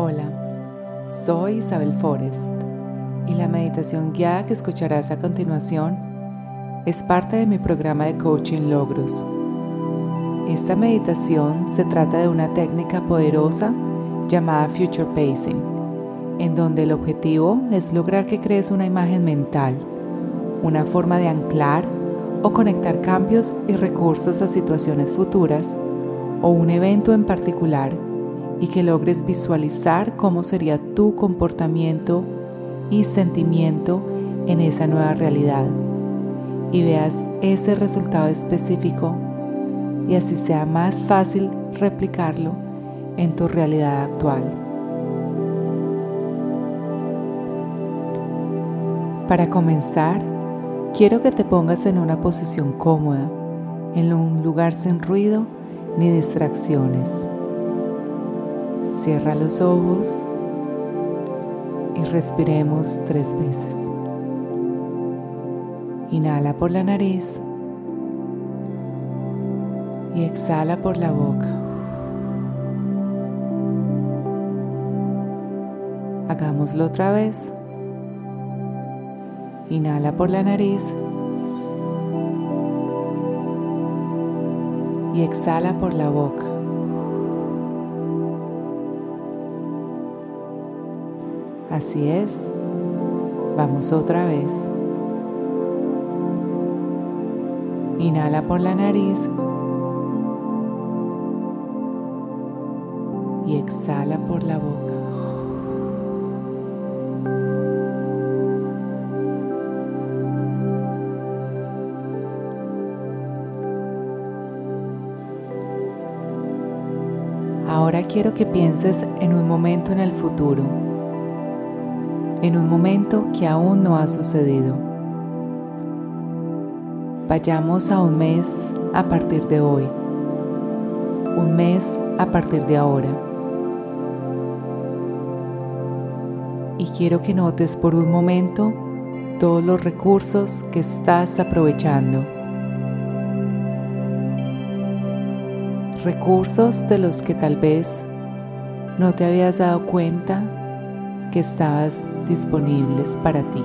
Hola, soy Isabel Forrest y la meditación guiada que escucharás a continuación es parte de mi programa de coaching Logros. Esta meditación se trata de una técnica poderosa llamada Future Pacing, en donde el objetivo es lograr que crees una imagen mental, una forma de anclar o conectar cambios y recursos a situaciones futuras o un evento en particular y que logres visualizar cómo sería tu comportamiento y sentimiento en esa nueva realidad y veas ese resultado específico y así sea más fácil replicarlo en tu realidad actual. Para comenzar, quiero que te pongas en una posición cómoda, en un lugar sin ruido ni distracciones. Cierra los ojos y respiremos tres veces. Inhala por la nariz y exhala por la boca. Hagámoslo otra vez. Inhala por la nariz y exhala por la boca. Así es. Vamos otra vez. Inhala por la nariz y exhala por la boca. Ahora quiero que pienses en un momento en el futuro, en un momento que aún no ha sucedido. Vayamos a un mes a partir de hoy, un mes a partir de ahora. Y quiero que notes por un momento todos los recursos que estás aprovechando. recursos de los que tal vez no te habías dado cuenta que estabas disponibles para ti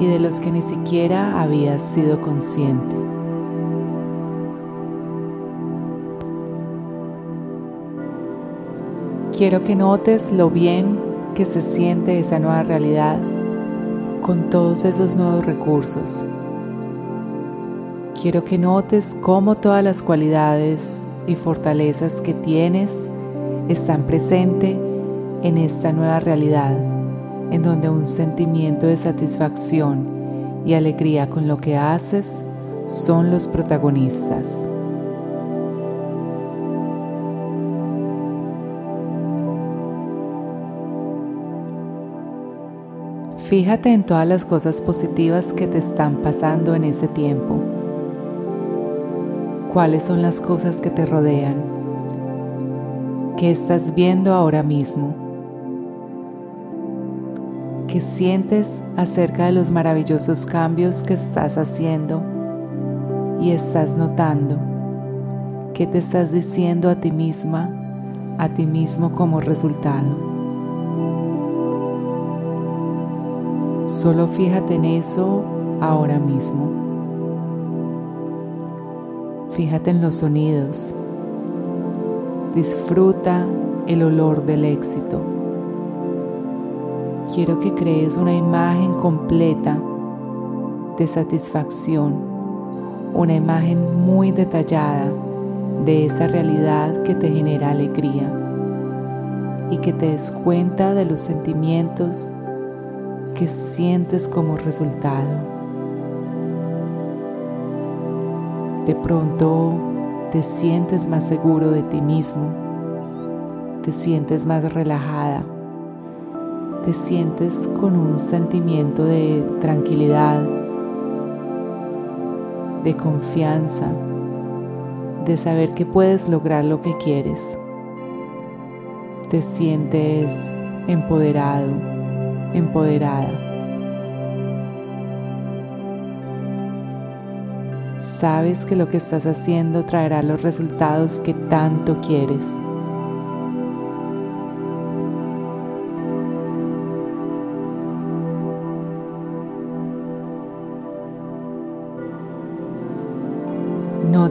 y de los que ni siquiera habías sido consciente. Quiero que notes lo bien que se siente esa nueva realidad con todos esos nuevos recursos quiero que notes cómo todas las cualidades y fortalezas que tienes están presentes en esta nueva realidad, en donde un sentimiento de satisfacción y alegría con lo que haces son los protagonistas. Fíjate en todas las cosas positivas que te están pasando en ese tiempo. Cuáles son las cosas que te rodean, qué estás viendo ahora mismo, qué sientes acerca de los maravillosos cambios que estás haciendo y estás notando, qué te estás diciendo a ti misma, a ti mismo como resultado. Solo fíjate en eso ahora mismo. Fíjate en los sonidos. Disfruta el olor del éxito. Quiero que crees una imagen completa de satisfacción, una imagen muy detallada de esa realidad que te genera alegría y que te des cuenta de los sentimientos que sientes como resultado. De pronto te sientes más seguro de ti mismo, te sientes más relajada, te sientes con un sentimiento de tranquilidad, de confianza, de saber que puedes lograr lo que quieres. Te sientes empoderado, empoderada. sabes que lo que estás haciendo traerá los resultados que tanto quieres.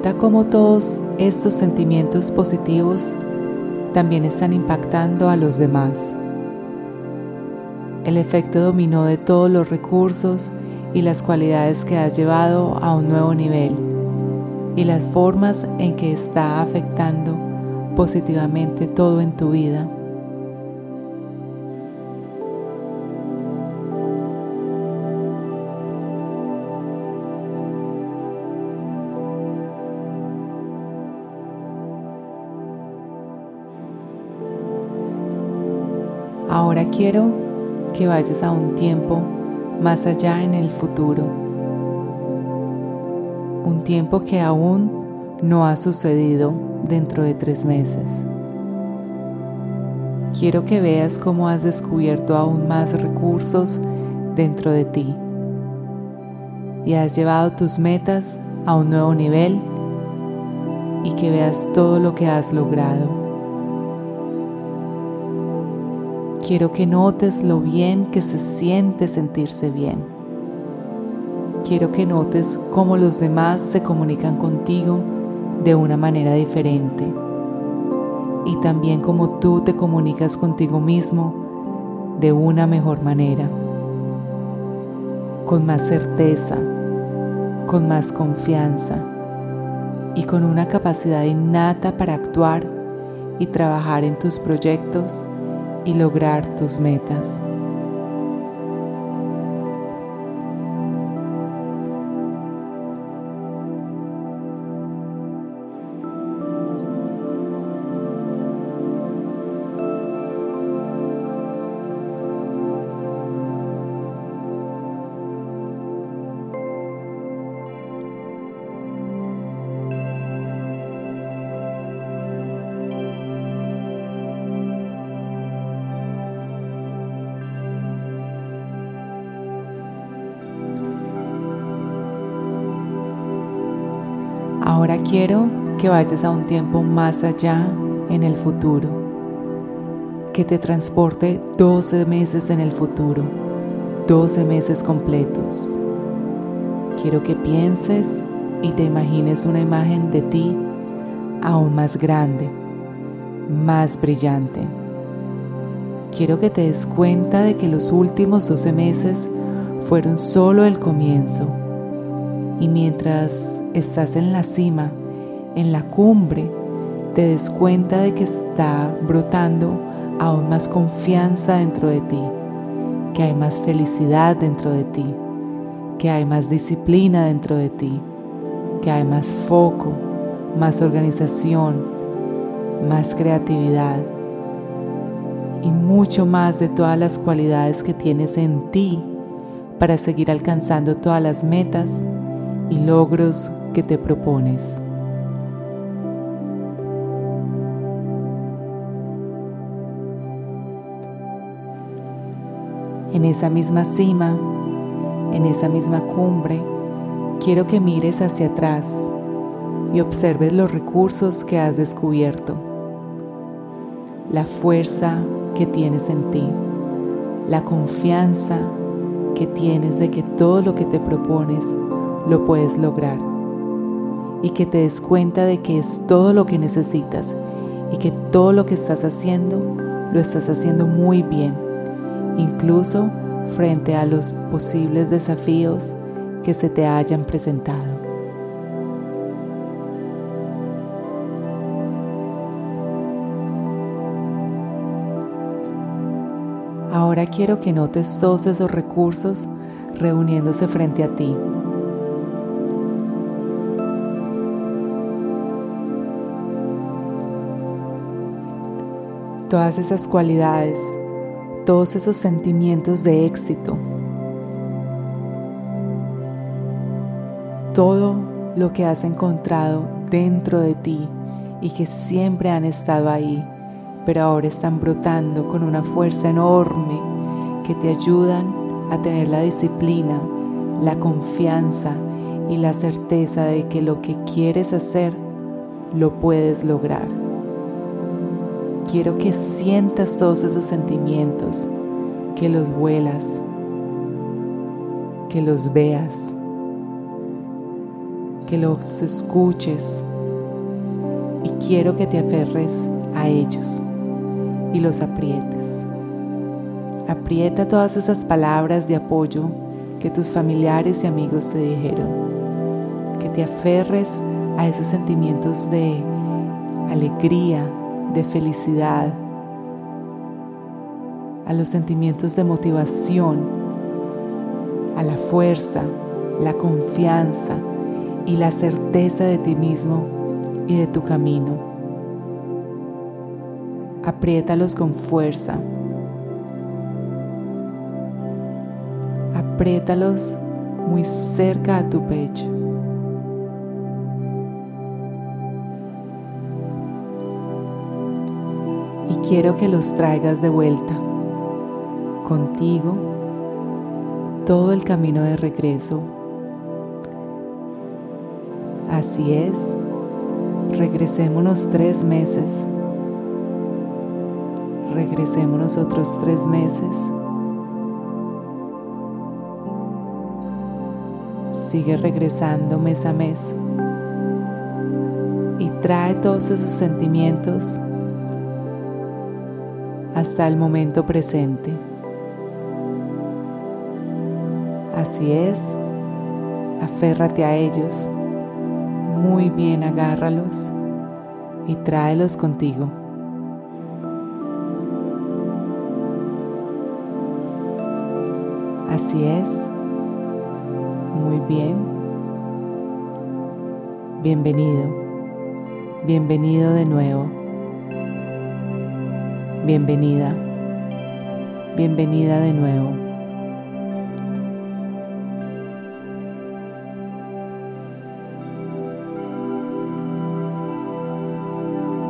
Nota cómo todos estos sentimientos positivos también están impactando a los demás. El efecto dominó de todos los recursos y las cualidades que has llevado a un nuevo nivel y las formas en que está afectando positivamente todo en tu vida. Quiero que vayas a un tiempo más allá en el futuro. Un tiempo que aún no ha sucedido dentro de tres meses. Quiero que veas cómo has descubierto aún más recursos dentro de ti y has llevado tus metas a un nuevo nivel y que veas todo lo que has logrado. Quiero que notes lo bien que se siente sentirse bien. Quiero que notes cómo los demás se comunican contigo de una manera diferente. Y también cómo tú te comunicas contigo mismo de una mejor manera. Con más certeza, con más confianza y con una capacidad innata para actuar y trabajar en tus proyectos y lograr tus metas. Quiero que vayas a un tiempo más allá en el futuro, que te transporte 12 meses en el futuro, 12 meses completos. Quiero que pienses y te imagines una imagen de ti aún más grande, más brillante. Quiero que te des cuenta de que los últimos 12 meses fueron solo el comienzo y mientras estás en la cima, en la cumbre, te des cuenta de que está brotando aún más confianza dentro de ti, que hay más felicidad dentro de ti, que hay más disciplina dentro de ti, que hay más foco, más organización, más creatividad y mucho más de todas las cualidades que tienes en ti para seguir alcanzando todas las metas y logros que te propones. En esa misma cima, en esa misma cumbre, quiero que mires hacia atrás y observes los recursos que has descubierto, la fuerza que tienes en ti, la confianza que tienes de que todo lo que te propones lo puedes lograr y que te des cuenta de que es todo lo que necesitas y que todo lo que estás haciendo lo estás haciendo muy bien, incluso frente a los posibles desafíos que se te hayan presentado. Ahora quiero que notes todos esos recursos reuniéndose frente a ti todas esas cualidades, todos esos sentimientos de éxito, todo lo que has encontrado dentro de ti y que siempre han estado ahí, pero ahora están brotando con una fuerza enorme que te ayudan a tener la disciplina, la confianza y la certeza de que lo que quieres hacer lo puedes lograr quiero que sientas todos esos sentimientos, que los vuelas, que los veas, que los escuches y quiero que te aferres a ellos y los aprietes. Aprieta todas esas palabras de apoyo que tus familiares y amigos te dijeron. Que te aferres a esos sentimientos de alegría, de felicidad, a los sentimientos de motivación, a la fuerza, la confianza y la certeza de ti mismo y de tu camino. Apriétalos con fuerza. Apriétalos muy cerca a tu pecho. Quiero que los traigas de vuelta contigo todo el camino de regreso. Así es, regresémonos tres meses. Regresémonos otros tres meses. Sigue regresando mes a mes y trae todos esos sentimientos hasta el momento presente. Así es, aférrate a ellos, muy bien agárralos y tráelos contigo. Así es, muy bien. Bienvenido, bienvenido de nuevo. Bienvenida, bienvenida de nuevo.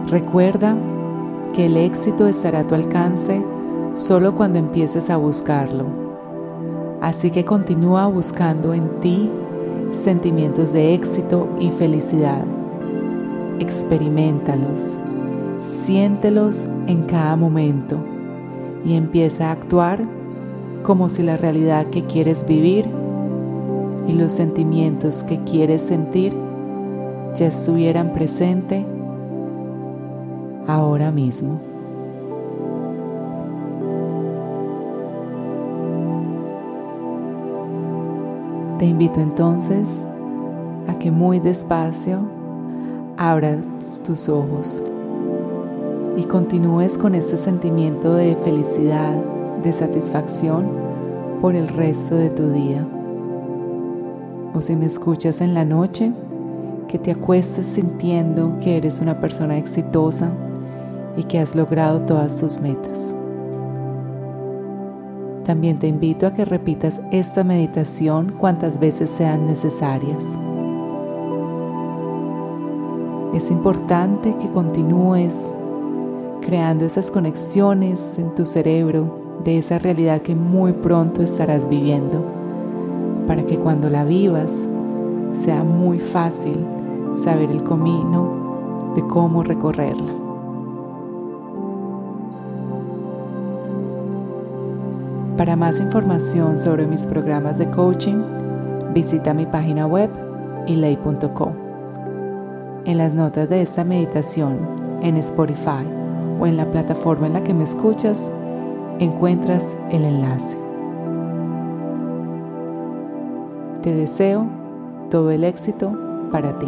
Recuerda que el éxito estará a tu alcance solo cuando empieces a buscarlo. Así que continúa buscando en ti sentimientos de éxito y felicidad. Experimentalos, siéntelos en cada momento y empieza a actuar como si la realidad que quieres vivir y los sentimientos que quieres sentir ya estuvieran presentes ahora mismo. Te invito entonces a que muy despacio abras tus ojos y continúes con ese sentimiento de felicidad, de satisfacción por el resto de tu día. O si me escuchas en la noche, que te acuestes sintiendo que eres una persona exitosa, y que has logrado todas tus metas. También te invito a que repitas esta meditación cuantas veces sean necesarias. Es importante que continúes creando esas conexiones en tu cerebro de esa realidad que muy pronto estarás viviendo, para que cuando la vivas sea muy fácil saber el camino de cómo recorrerla. Para más información sobre mis programas de coaching, visita mi página web ilay.com. En las notas de esta meditación, en Spotify o en la plataforma en la que me escuchas, encuentras el enlace. Te deseo todo el éxito para ti.